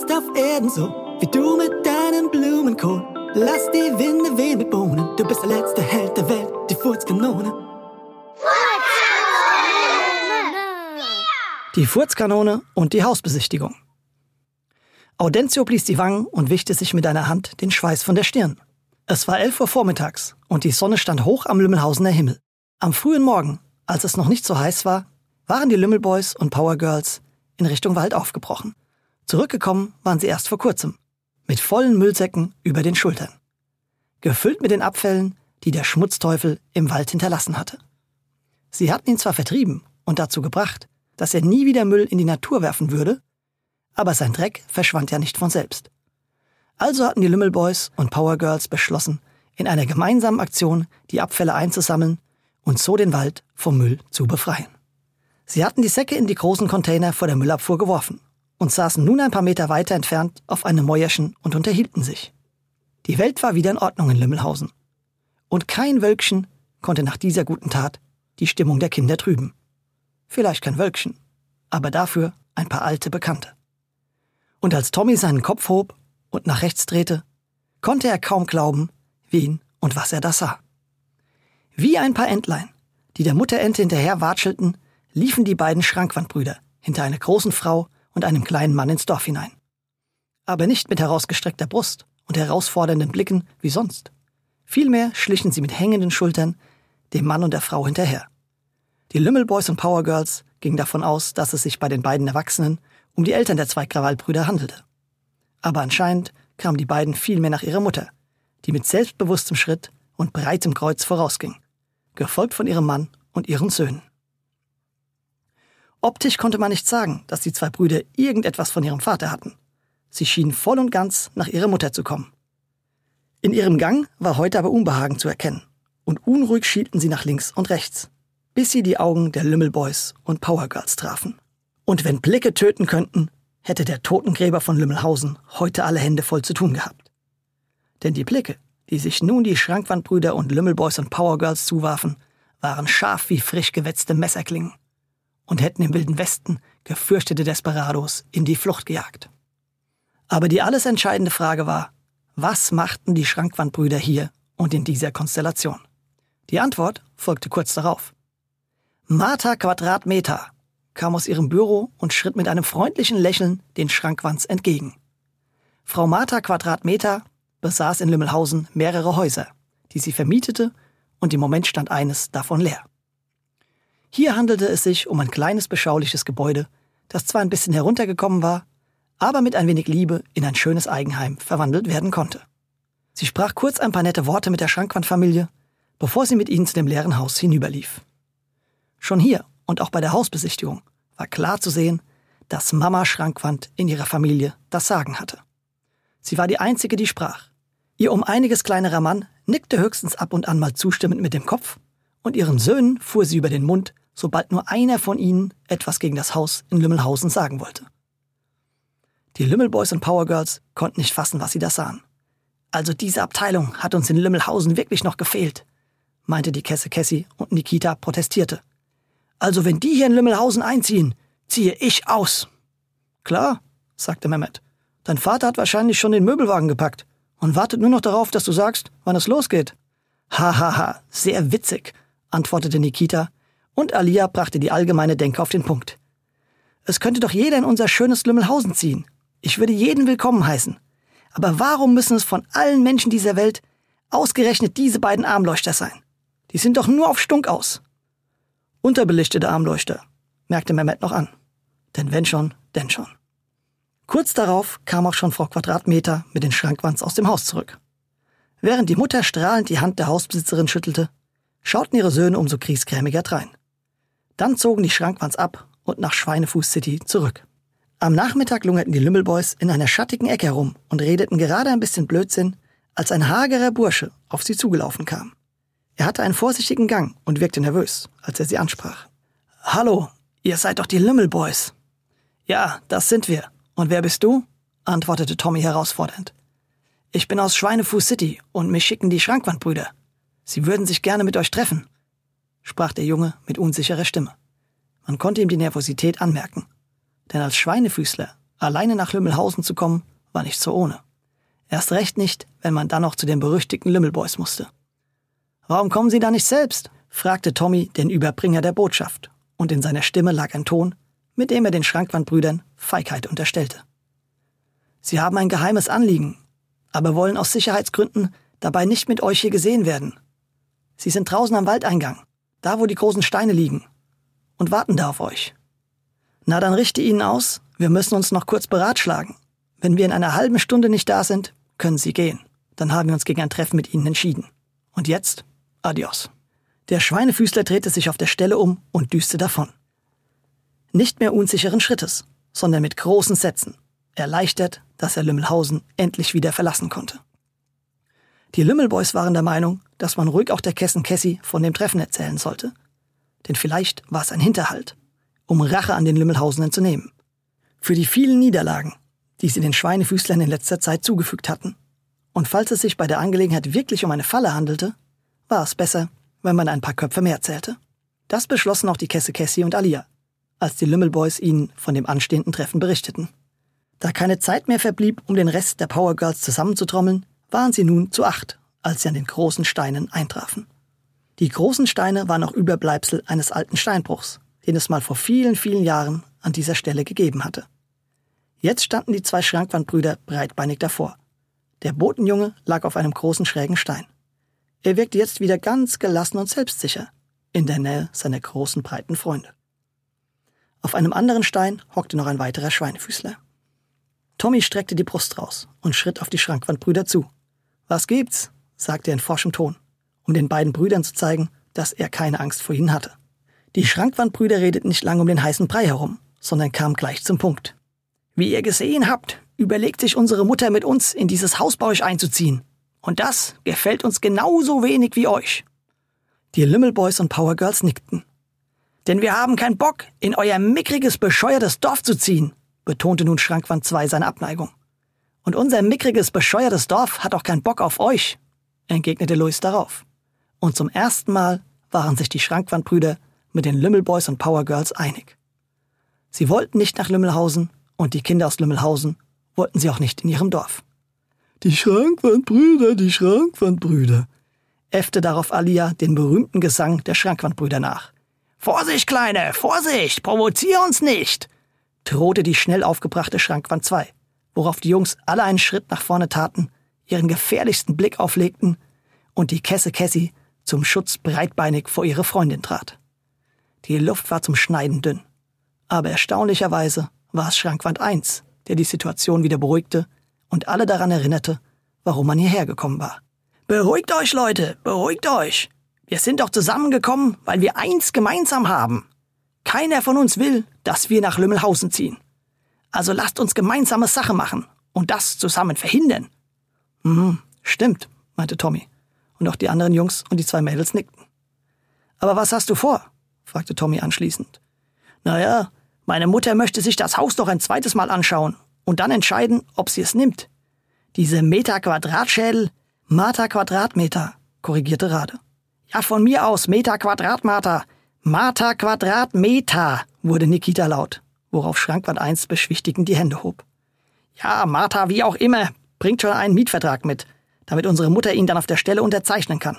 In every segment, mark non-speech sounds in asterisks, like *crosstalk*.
jetzt auf Erden so, wie du mit deinem Blumenkohl. Lass die Winde wehen mit Bohnen, du bist der letzte Held der Welt, die Furzkanone. Die Furzkanone und die Hausbesichtigung. Audentio blies die Wangen und wischte sich mit einer Hand den Schweiß von der Stirn. Es war elf Uhr vormittags und die Sonne stand hoch am Lümmelhausener Himmel. Am frühen Morgen, als es noch nicht so heiß war, waren die Lümmelboys und Power Girls in Richtung Wald aufgebrochen. Zurückgekommen waren sie erst vor kurzem, mit vollen Müllsäcken über den Schultern. Gefüllt mit den Abfällen, die der Schmutzteufel im Wald hinterlassen hatte. Sie hatten ihn zwar vertrieben und dazu gebracht, dass er nie wieder Müll in die Natur werfen würde, aber sein Dreck verschwand ja nicht von selbst. Also hatten die Lümmelboys und Power Girls beschlossen, in einer gemeinsamen Aktion die Abfälle einzusammeln und so den Wald vom Müll zu befreien. Sie hatten die Säcke in die großen Container vor der Müllabfuhr geworfen und saßen nun ein paar Meter weiter entfernt auf einem Mäuerchen und unterhielten sich. Die Welt war wieder in Ordnung in Lümmelhausen. Und kein Wölkchen konnte nach dieser guten Tat die Stimmung der Kinder trüben. Vielleicht kein Wölkchen, aber dafür ein paar alte Bekannte. Und als Tommy seinen Kopf hob und nach rechts drehte, konnte er kaum glauben, wen und was er da sah. Wie ein paar Entlein, die der Mutterente hinterher watschelten, liefen die beiden Schrankwandbrüder hinter einer großen Frau und einem kleinen Mann ins Dorf hinein. Aber nicht mit herausgestreckter Brust und herausfordernden Blicken wie sonst. Vielmehr schlichen sie mit hängenden Schultern dem Mann und der Frau hinterher. Die Lümmelboys und Powergirls gingen davon aus, dass es sich bei den beiden Erwachsenen um die Eltern der zwei Krawallbrüder handelte. Aber anscheinend kamen die beiden vielmehr nach ihrer Mutter, die mit selbstbewusstem Schritt und breitem Kreuz vorausging, gefolgt von ihrem Mann und ihren Söhnen. Optisch konnte man nicht sagen, dass die zwei Brüder irgendetwas von ihrem Vater hatten. Sie schienen voll und ganz nach ihrer Mutter zu kommen. In ihrem Gang war heute aber Unbehagen zu erkennen, und unruhig schielten sie nach links und rechts, bis sie die Augen der Lümmelboys und Powergirls trafen. Und wenn Blicke töten könnten, hätte der Totengräber von Lümmelhausen heute alle Hände voll zu tun gehabt. Denn die Blicke, die sich nun die Schrankwandbrüder und Lümmelboys und Powergirls zuwarfen, waren scharf wie frisch gewetzte Messerklingen und hätten im Wilden Westen gefürchtete Desperados in die Flucht gejagt. Aber die alles entscheidende Frage war, was machten die Schrankwandbrüder hier und in dieser Konstellation? Die Antwort folgte kurz darauf. Martha Quadratmeter kam aus ihrem Büro und schritt mit einem freundlichen Lächeln den Schrankwands entgegen. Frau Martha Quadratmeter besaß in Lümmelhausen mehrere Häuser, die sie vermietete und im Moment stand eines davon leer. Hier handelte es sich um ein kleines beschauliches Gebäude, das zwar ein bisschen heruntergekommen war, aber mit ein wenig Liebe in ein schönes Eigenheim verwandelt werden konnte. Sie sprach kurz ein paar nette Worte mit der Schrankwandfamilie, bevor sie mit ihnen zu dem leeren Haus hinüberlief. Schon hier und auch bei der Hausbesichtigung war klar zu sehen, dass Mama Schrankwand in ihrer Familie das Sagen hatte. Sie war die Einzige, die sprach. Ihr um einiges kleinerer Mann nickte höchstens ab und an mal zustimmend mit dem Kopf, und ihren Söhnen fuhr sie über den Mund, sobald nur einer von ihnen etwas gegen das Haus in Lümmelhausen sagen wollte. Die Lümmelboys und Powergirls konnten nicht fassen, was sie da sahen. Also diese Abteilung hat uns in Lümmelhausen wirklich noch gefehlt, meinte die Kesse Cassie und Nikita protestierte. Also wenn die hier in Lümmelhausen einziehen, ziehe ich aus. Klar, sagte Mehmet. Dein Vater hat wahrscheinlich schon den Möbelwagen gepackt und wartet nur noch darauf, dass du sagst, wann es losgeht. Hahaha, ha, ha, sehr witzig, antwortete Nikita, und Alia brachte die allgemeine Denke auf den Punkt. Es könnte doch jeder in unser schönes Lümmelhausen ziehen. Ich würde jeden willkommen heißen. Aber warum müssen es von allen Menschen dieser Welt ausgerechnet diese beiden Armleuchter sein? Die sind doch nur auf Stunk aus. Unterbelichtete Armleuchter, merkte Mehmet noch an. Denn wenn schon, denn schon. Kurz darauf kam auch schon Frau Quadratmeter mit den Schrankwands aus dem Haus zurück. Während die Mutter strahlend die Hand der Hausbesitzerin schüttelte, schauten ihre Söhne umso kriesgrämiger drein. Dann zogen die Schrankwands ab und nach Schweinefuß City zurück. Am Nachmittag lungerten die Lümmelboys in einer schattigen Ecke herum und redeten gerade ein bisschen Blödsinn, als ein hagerer Bursche auf sie zugelaufen kam. Er hatte einen vorsichtigen Gang und wirkte nervös, als er sie ansprach. Hallo, ihr seid doch die Lümmelboys. Ja, das sind wir. Und wer bist du? antwortete Tommy herausfordernd. Ich bin aus Schweinefuß City und mich schicken die Schrankwandbrüder. Sie würden sich gerne mit euch treffen, sprach der Junge mit unsicherer Stimme. Man konnte ihm die Nervosität anmerken. Denn als Schweinefüßler Alleine nach Lümmelhausen zu kommen, war nicht so ohne. Erst recht nicht, wenn man dann noch zu den berüchtigten Lümmelboys musste. Warum kommen Sie da nicht selbst? fragte Tommy den Überbringer der Botschaft, und in seiner Stimme lag ein Ton, mit dem er den Schrankwandbrüdern Feigheit unterstellte. Sie haben ein geheimes Anliegen, aber wollen aus Sicherheitsgründen dabei nicht mit euch hier gesehen werden. Sie sind draußen am Waldeingang, da wo die großen Steine liegen, und warten da auf euch. Na, dann richte ihnen aus, wir müssen uns noch kurz beratschlagen. Wenn wir in einer halben Stunde nicht da sind, können Sie gehen. Dann haben wir uns gegen ein Treffen mit Ihnen entschieden. Und jetzt, adios. Der Schweinefüßler drehte sich auf der Stelle um und düste davon. Nicht mehr unsicheren Schrittes, sondern mit großen Sätzen, erleichtert, dass er Lümmelhausen endlich wieder verlassen konnte. Die Lümmelboys waren der Meinung, dass man ruhig auch der Kessen Cassie von dem Treffen erzählen sollte. Denn vielleicht war es ein Hinterhalt, um Rache an den Lümmelhausenen zu nehmen. Für die vielen Niederlagen, die sie den Schweinefüßlern in letzter Zeit zugefügt hatten. Und falls es sich bei der Angelegenheit wirklich um eine Falle handelte, war es besser, wenn man ein paar Köpfe mehr zählte. Das beschlossen auch die Kesse Cassie und Alia, als die Lümmelboys ihnen von dem anstehenden Treffen berichteten. Da keine Zeit mehr verblieb, um den Rest der Power Girls zusammenzutrommeln, waren sie nun zu acht, als sie an den großen Steinen eintrafen. Die großen Steine waren noch Überbleibsel eines alten Steinbruchs, den es mal vor vielen, vielen Jahren an dieser Stelle gegeben hatte. Jetzt standen die zwei Schrankwandbrüder breitbeinig davor. Der Botenjunge lag auf einem großen schrägen Stein. Er wirkte jetzt wieder ganz gelassen und selbstsicher, in der Nähe seiner großen breiten Freunde. Auf einem anderen Stein hockte noch ein weiterer Schweinefüßler. Tommy streckte die Brust raus und schritt auf die Schrankwandbrüder zu. Was gibt's? sagte er in forschem Ton, um den beiden Brüdern zu zeigen, dass er keine Angst vor ihnen hatte. Die Schrankwandbrüder redeten nicht lange um den heißen Brei herum, sondern kamen gleich zum Punkt. Wie ihr gesehen habt, überlegt sich unsere Mutter mit uns in dieses Haus bei euch einzuziehen. Und das gefällt uns genauso wenig wie euch. Die Lümmelboys und Powergirls nickten. Denn wir haben keinen Bock, in euer mickriges, bescheuertes Dorf zu ziehen, betonte nun Schrankwand 2 seine Abneigung. Und unser mickriges, bescheuertes Dorf hat auch keinen Bock auf euch, entgegnete Louis darauf. Und zum ersten Mal waren sich die Schrankwandbrüder mit den Lümmelboys und Powergirls einig. Sie wollten nicht nach Lümmelhausen und die Kinder aus Lümmelhausen wollten sie auch nicht in ihrem Dorf. Die Schrankwandbrüder, die Schrankwandbrüder, äffte darauf Alia den berühmten Gesang der Schrankwandbrüder nach. Vorsicht, Kleine, Vorsicht, provozier uns nicht, drohte die schnell aufgebrachte Schrankwand 2, worauf die Jungs alle einen Schritt nach vorne taten, ihren gefährlichsten Blick auflegten und die Kesse Cassie zum Schutz breitbeinig vor ihre Freundin trat. Die Luft war zum Schneiden dünn. Aber erstaunlicherweise war es Schrankwand 1, der die Situation wieder beruhigte und alle daran erinnerte, warum man hierher gekommen war. Beruhigt euch, Leute, beruhigt euch. Wir sind doch zusammengekommen, weil wir eins gemeinsam haben. Keiner von uns will, dass wir nach Lümmelhausen ziehen. Also lasst uns gemeinsame Sache machen und das zusammen verhindern. Hm, stimmt, meinte Tommy. Und auch die anderen Jungs und die zwei Mädels nickten. Aber was hast du vor? fragte Tommy anschließend. Naja, meine Mutter möchte sich das Haus noch ein zweites Mal anschauen und dann entscheiden, ob sie es nimmt. Diese Meter-Quadratschädel, Mata Quadratmeter, korrigierte Rade. Ja, von mir aus, Meter Quadratmeter, Mata Quadratmeter, wurde Nikita laut, worauf Schrankwand 1 beschwichtigend die Hände hob. Ja, Martha, wie auch immer, bringt schon einen Mietvertrag mit, damit unsere Mutter ihn dann auf der Stelle unterzeichnen kann,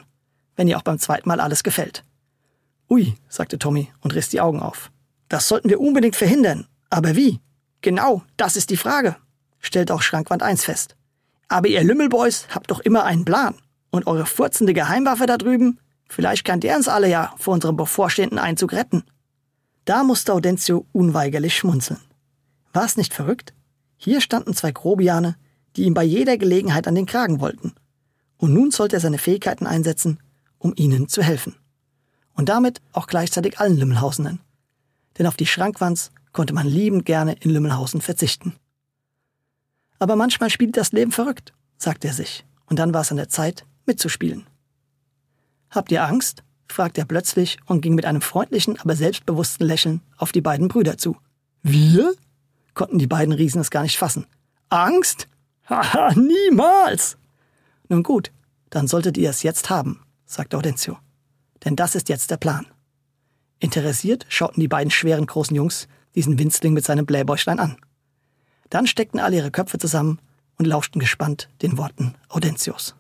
wenn ihr auch beim zweiten Mal alles gefällt. Ui, sagte Tommy und riss die Augen auf. Das sollten wir unbedingt verhindern. Aber wie? Genau, das ist die Frage, stellte auch Schrankwand 1 fest. Aber ihr Lümmelboys habt doch immer einen Plan. Und eure furzende Geheimwaffe da drüben, vielleicht kann der uns alle ja vor unserem bevorstehenden Einzug retten. Da musste Audencio unweigerlich schmunzeln. War es nicht verrückt? Hier standen zwei Grobiane, die ihm bei jeder Gelegenheit an den Kragen wollten. Und nun sollte er seine Fähigkeiten einsetzen, um ihnen zu helfen und damit auch gleichzeitig allen Lümmelhausenen. Denn auf die Schrankwands konnte man liebend gerne in Lümmelhausen verzichten. Aber manchmal spielt das Leben verrückt, sagte er sich, und dann war es an der Zeit, mitzuspielen. Habt ihr Angst? Fragte er plötzlich und ging mit einem freundlichen, aber selbstbewussten Lächeln auf die beiden Brüder zu. Wir? konnten die beiden Riesen es gar nicht fassen. Angst? Haha, *laughs* niemals! Nun gut, dann solltet ihr es jetzt haben, sagte Audencio denn das ist jetzt der Plan. Interessiert schauten die beiden schweren großen Jungs diesen Winzling mit seinem Blähbäuchlein an. Dann steckten alle ihre Köpfe zusammen und lauschten gespannt den Worten Audentius.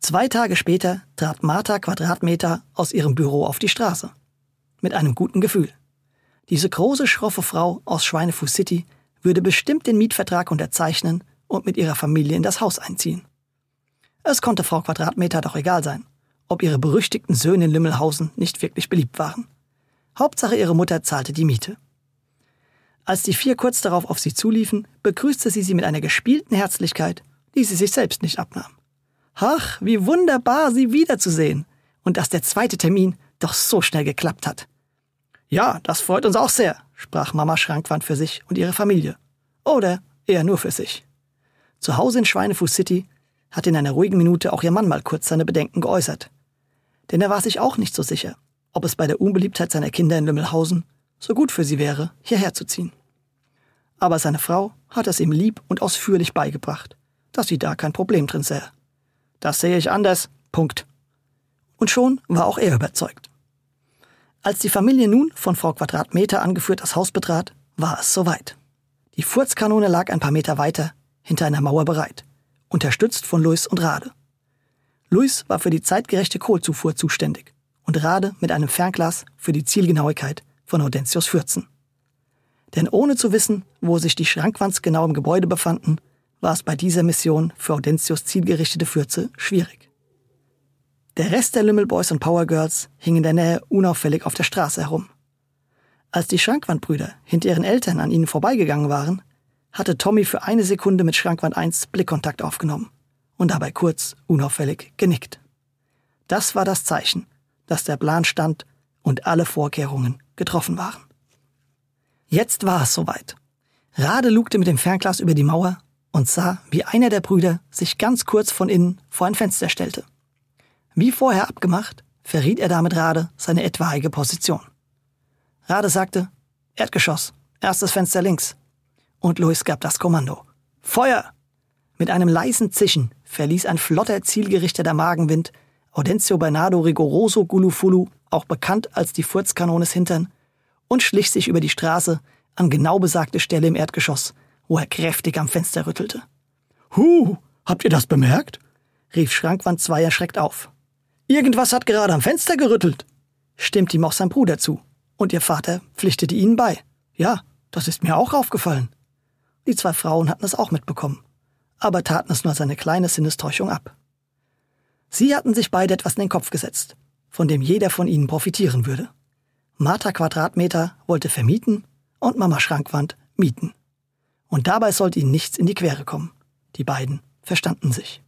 Zwei Tage später trat Martha Quadratmeter aus ihrem Büro auf die Straße. Mit einem guten Gefühl. Diese große, schroffe Frau aus Schweinefuß City würde bestimmt den Mietvertrag unterzeichnen und mit ihrer Familie in das Haus einziehen. Es konnte Frau Quadratmeter doch egal sein, ob ihre berüchtigten Söhne in Lümmelhausen nicht wirklich beliebt waren. Hauptsache ihre Mutter zahlte die Miete. Als die vier kurz darauf auf sie zuliefen, begrüßte sie sie mit einer gespielten Herzlichkeit, die sie sich selbst nicht abnahm. Ach, wie wunderbar, sie wiederzusehen. Und dass der zweite Termin doch so schnell geklappt hat. Ja, das freut uns auch sehr, sprach Mama Schrankwand für sich und ihre Familie. Oder eher nur für sich. Zu Hause in Schweinefuß City hat in einer ruhigen Minute auch ihr Mann mal kurz seine Bedenken geäußert. Denn er war sich auch nicht so sicher, ob es bei der Unbeliebtheit seiner Kinder in Lümmelhausen so gut für sie wäre, hierher zu ziehen. Aber seine Frau hat es ihm lieb und ausführlich beigebracht, dass sie da kein Problem drin sähe. Das sehe ich anders. Punkt. Und schon war auch er überzeugt. Als die Familie nun von Frau Quadratmeter angeführt das Haus betrat, war es soweit. Die Furzkanone lag ein paar Meter weiter, hinter einer Mauer bereit, unterstützt von Luis und Rade. Luis war für die zeitgerechte Kohlzufuhr zuständig und Rade mit einem Fernglas für die Zielgenauigkeit von Audentius Fürzen. Denn ohne zu wissen, wo sich die Schrankwands genau im Gebäude befanden, war es bei dieser Mission für Audentius zielgerichtete Fürze schwierig. Der Rest der Lümmelboys und Powergirls hing in der Nähe unauffällig auf der Straße herum. Als die Schrankwandbrüder hinter ihren Eltern an ihnen vorbeigegangen waren, hatte Tommy für eine Sekunde mit Schrankwand 1 Blickkontakt aufgenommen und dabei kurz, unauffällig genickt. Das war das Zeichen, dass der Plan stand und alle Vorkehrungen getroffen waren. Jetzt war es soweit. Rade lugte mit dem Fernglas über die Mauer und sah, wie einer der Brüder sich ganz kurz von innen vor ein Fenster stellte. Wie vorher abgemacht, verriet er damit Rade seine etwaige Position. Rade sagte, Erdgeschoss, erstes Fenster links. Und Louis gab das Kommando. Feuer! Mit einem leisen Zischen verließ ein flotter, zielgerichteter Magenwind Audencio Bernardo Rigoroso Gulufulu, auch bekannt als die Furzkanones Hintern, und schlich sich über die Straße an genau besagte Stelle im Erdgeschoss, wo er kräftig am Fenster rüttelte. Huh, habt ihr das bemerkt? rief Schrankwand 2 erschreckt auf. Irgendwas hat gerade am Fenster gerüttelt, stimmt ihm auch sein Bruder zu, und ihr Vater pflichtete ihnen bei. Ja, das ist mir auch aufgefallen. Die zwei Frauen hatten es auch mitbekommen, aber taten es nur als eine kleine Sinnestäuschung ab. Sie hatten sich beide etwas in den Kopf gesetzt, von dem jeder von ihnen profitieren würde. Martha Quadratmeter wollte vermieten und Mama Schrankwand mieten. Und dabei sollte ihnen nichts in die Quere kommen. Die beiden verstanden sich.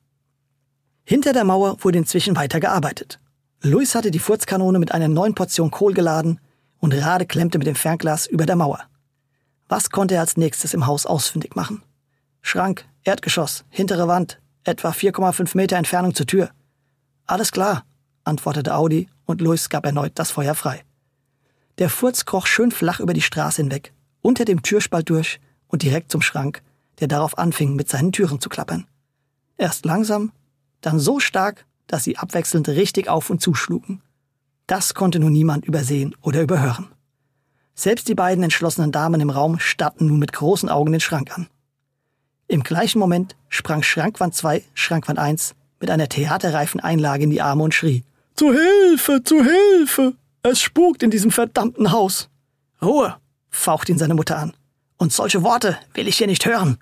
Hinter der Mauer wurde inzwischen weiter gearbeitet. Luis hatte die Furzkanone mit einer neuen Portion Kohl geladen und Rade klemmte mit dem Fernglas über der Mauer. Was konnte er als nächstes im Haus ausfindig machen? Schrank, Erdgeschoss, hintere Wand, etwa 4,5 Meter Entfernung zur Tür. Alles klar, antwortete Audi und Luis gab erneut das Feuer frei. Der Furz kroch schön flach über die Straße hinweg, unter dem Türspalt durch und direkt zum Schrank, der darauf anfing, mit seinen Türen zu klappern. Erst langsam, dann so stark, dass sie abwechselnd richtig auf und zuschlugen. Das konnte nun niemand übersehen oder überhören. Selbst die beiden entschlossenen Damen im Raum starrten nun mit großen Augen den Schrank an. Im gleichen Moment sprang Schrankwand 2, Schrankwand 1 mit einer theaterreifen Einlage in die Arme und schrie. Zu Hilfe, zu Hilfe! Es spukt in diesem verdammten Haus. Ruhe, fauchte ihn seine Mutter an. Und solche Worte will ich hier nicht hören.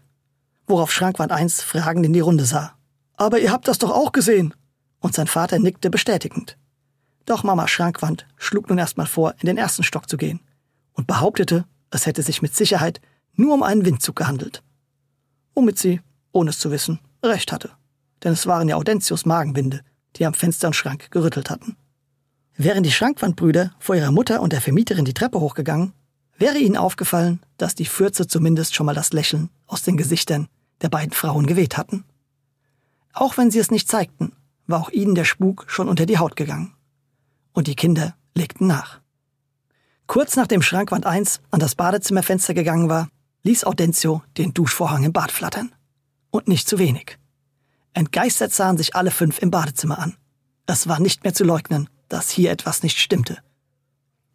Worauf Schrankwand 1 fragend in die Runde sah. Aber ihr habt das doch auch gesehen. Und sein Vater nickte bestätigend. Doch Mama Schrankwand schlug nun erstmal vor, in den ersten Stock zu gehen und behauptete, es hätte sich mit Sicherheit nur um einen Windzug gehandelt. Womit sie, ohne es zu wissen, recht hatte. Denn es waren ja Audentius Magenwinde, die am Fenster und Schrank gerüttelt hatten. Wären die Schrankwandbrüder vor ihrer Mutter und der Vermieterin die Treppe hochgegangen, wäre ihnen aufgefallen, dass die Fürze zumindest schon mal das Lächeln aus den Gesichtern der beiden Frauen geweht hatten. Auch wenn sie es nicht zeigten, war auch ihnen der Spuk schon unter die Haut gegangen. Und die Kinder legten nach. Kurz nachdem Schrankwand 1 an das Badezimmerfenster gegangen war, ließ Audencio den Duschvorhang im Bad flattern. Und nicht zu wenig. Entgeistert sahen sich alle fünf im Badezimmer an. Es war nicht mehr zu leugnen, dass hier etwas nicht stimmte.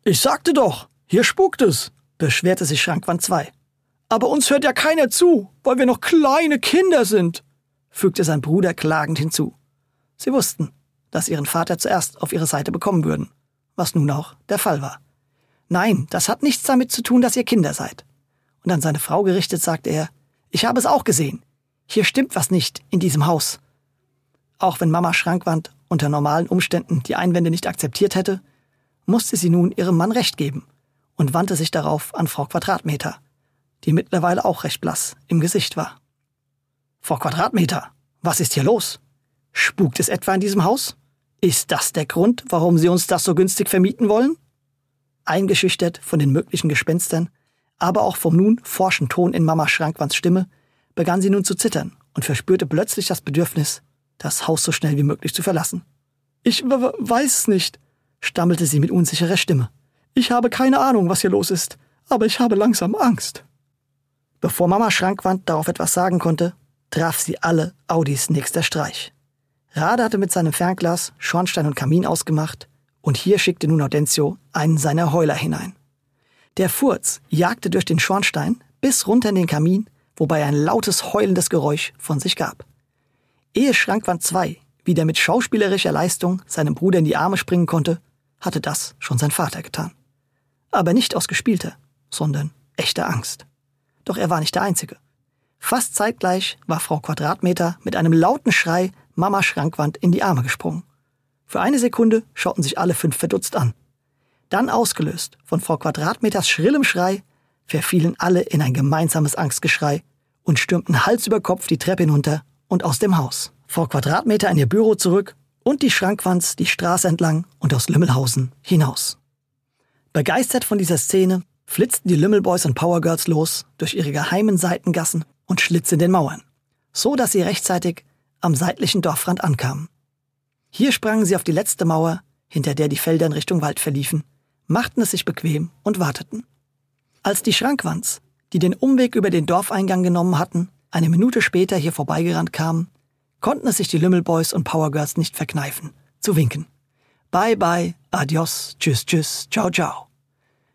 Ich sagte doch, hier spukt es, beschwerte sich Schrankwand 2. Aber uns hört ja keiner zu, weil wir noch kleine Kinder sind, fügte sein Bruder klagend hinzu. Sie wussten, dass ihren Vater zuerst auf ihre Seite bekommen würden, was nun auch der Fall war. Nein, das hat nichts damit zu tun, dass ihr Kinder seid. Und an seine Frau gerichtet sagte er, ich habe es auch gesehen. Hier stimmt was nicht in diesem Haus. Auch wenn Mama Schrankwand unter normalen Umständen die Einwände nicht akzeptiert hätte, musste sie nun ihrem Mann Recht geben und wandte sich darauf an Frau Quadratmeter, die mittlerweile auch recht blass im Gesicht war. Frau Quadratmeter, was ist hier los? Spukt es etwa in diesem Haus? Ist das der Grund, warum Sie uns das so günstig vermieten wollen? Eingeschüchtert von den möglichen Gespenstern, aber auch vom nun forschen Ton in Mama Schrankwands Stimme, begann sie nun zu zittern und verspürte plötzlich das Bedürfnis, das Haus so schnell wie möglich zu verlassen. Ich weiß nicht, stammelte sie mit unsicherer Stimme. Ich habe keine Ahnung, was hier los ist, aber ich habe langsam Angst. Bevor Mama Schrankwand darauf etwas sagen konnte, traf sie alle Audis nächster Streich. Rade hatte mit seinem Fernglas Schornstein und Kamin ausgemacht, und hier schickte nun Audencio einen seiner Heuler hinein. Der Furz jagte durch den Schornstein bis runter in den Kamin, wobei ein lautes heulendes Geräusch von sich gab. Ehe Schrankwand 2 wieder mit schauspielerischer Leistung seinem Bruder in die Arme springen konnte, hatte das schon sein Vater getan. Aber nicht aus gespielter, sondern echter Angst. Doch er war nicht der Einzige. Fast zeitgleich war Frau Quadratmeter mit einem lauten Schrei Mama Schrankwand in die Arme gesprungen. Für eine Sekunde schauten sich alle fünf verdutzt an. Dann ausgelöst von Frau Quadratmeters schrillem Schrei, verfielen alle in ein gemeinsames Angstgeschrei und stürmten Hals über Kopf die Treppe hinunter und aus dem Haus. Frau Quadratmeter in ihr Büro zurück und die Schrankwands die Straße entlang und aus Lümmelhausen hinaus. Begeistert von dieser Szene flitzten die Lümmelboys und Powergirls los durch ihre geheimen Seitengassen und Schlitze in den Mauern, so dass sie rechtzeitig am seitlichen Dorfrand ankamen. Hier sprangen sie auf die letzte Mauer, hinter der die Felder in Richtung Wald verliefen, machten es sich bequem und warteten. Als die Schrankwands, die den Umweg über den Dorfeingang genommen hatten, eine Minute später hier vorbeigerannt kamen, konnten es sich die Lümmelboys und Powergirls nicht verkneifen, zu winken. Bye bye, adios, tschüss, tschüss, ciao, ciao.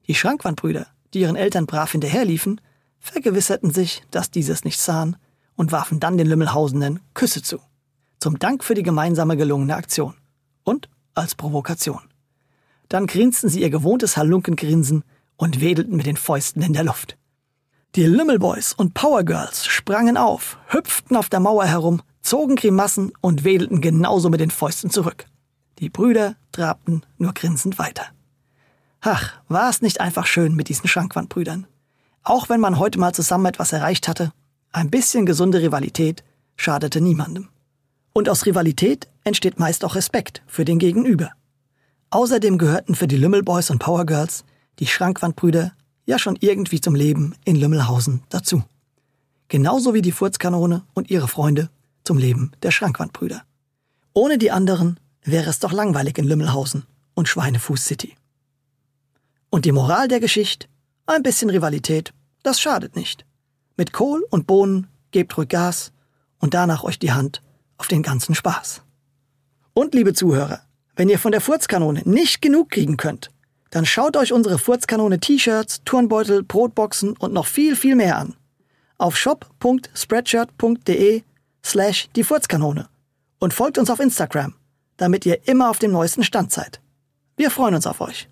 Die Schrankwandbrüder, die ihren Eltern brav hinterherliefen, vergewisserten sich, dass dieses nicht sahen und warfen dann den Lümmelhausenden Küsse zu. Zum Dank für die gemeinsame gelungene Aktion. Und als Provokation. Dann grinsten sie ihr gewohntes Halunken-Grinsen und wedelten mit den Fäusten in der Luft. Die Lümmelboys und Powergirls sprangen auf, hüpften auf der Mauer herum, zogen Grimassen und wedelten genauso mit den Fäusten zurück. Die Brüder trabten nur grinsend weiter. Ach, war es nicht einfach schön mit diesen Schrankwandbrüdern? Auch wenn man heute mal zusammen etwas erreicht hatte, ein bisschen gesunde Rivalität schadete niemandem. Und aus Rivalität entsteht meist auch Respekt für den Gegenüber. Außerdem gehörten für die Lümmelboys und Powergirls die Schrankwandbrüder ja schon irgendwie zum Leben in Lümmelhausen dazu. Genauso wie die Furzkanone und ihre Freunde zum Leben der Schrankwandbrüder. Ohne die anderen wäre es doch langweilig in Lümmelhausen und Schweinefuß City. Und die Moral der Geschichte? Ein bisschen Rivalität, das schadet nicht. Mit Kohl und Bohnen gebt ruhig Gas und danach euch die Hand auf den ganzen Spaß. Und liebe Zuhörer, wenn ihr von der Furzkanone nicht genug kriegen könnt, dann schaut euch unsere Furzkanone T-Shirts, Turnbeutel, Brotboxen und noch viel, viel mehr an. Auf shop.spreadshirt.de slash die Furzkanone und folgt uns auf Instagram, damit ihr immer auf dem neuesten Stand seid. Wir freuen uns auf euch.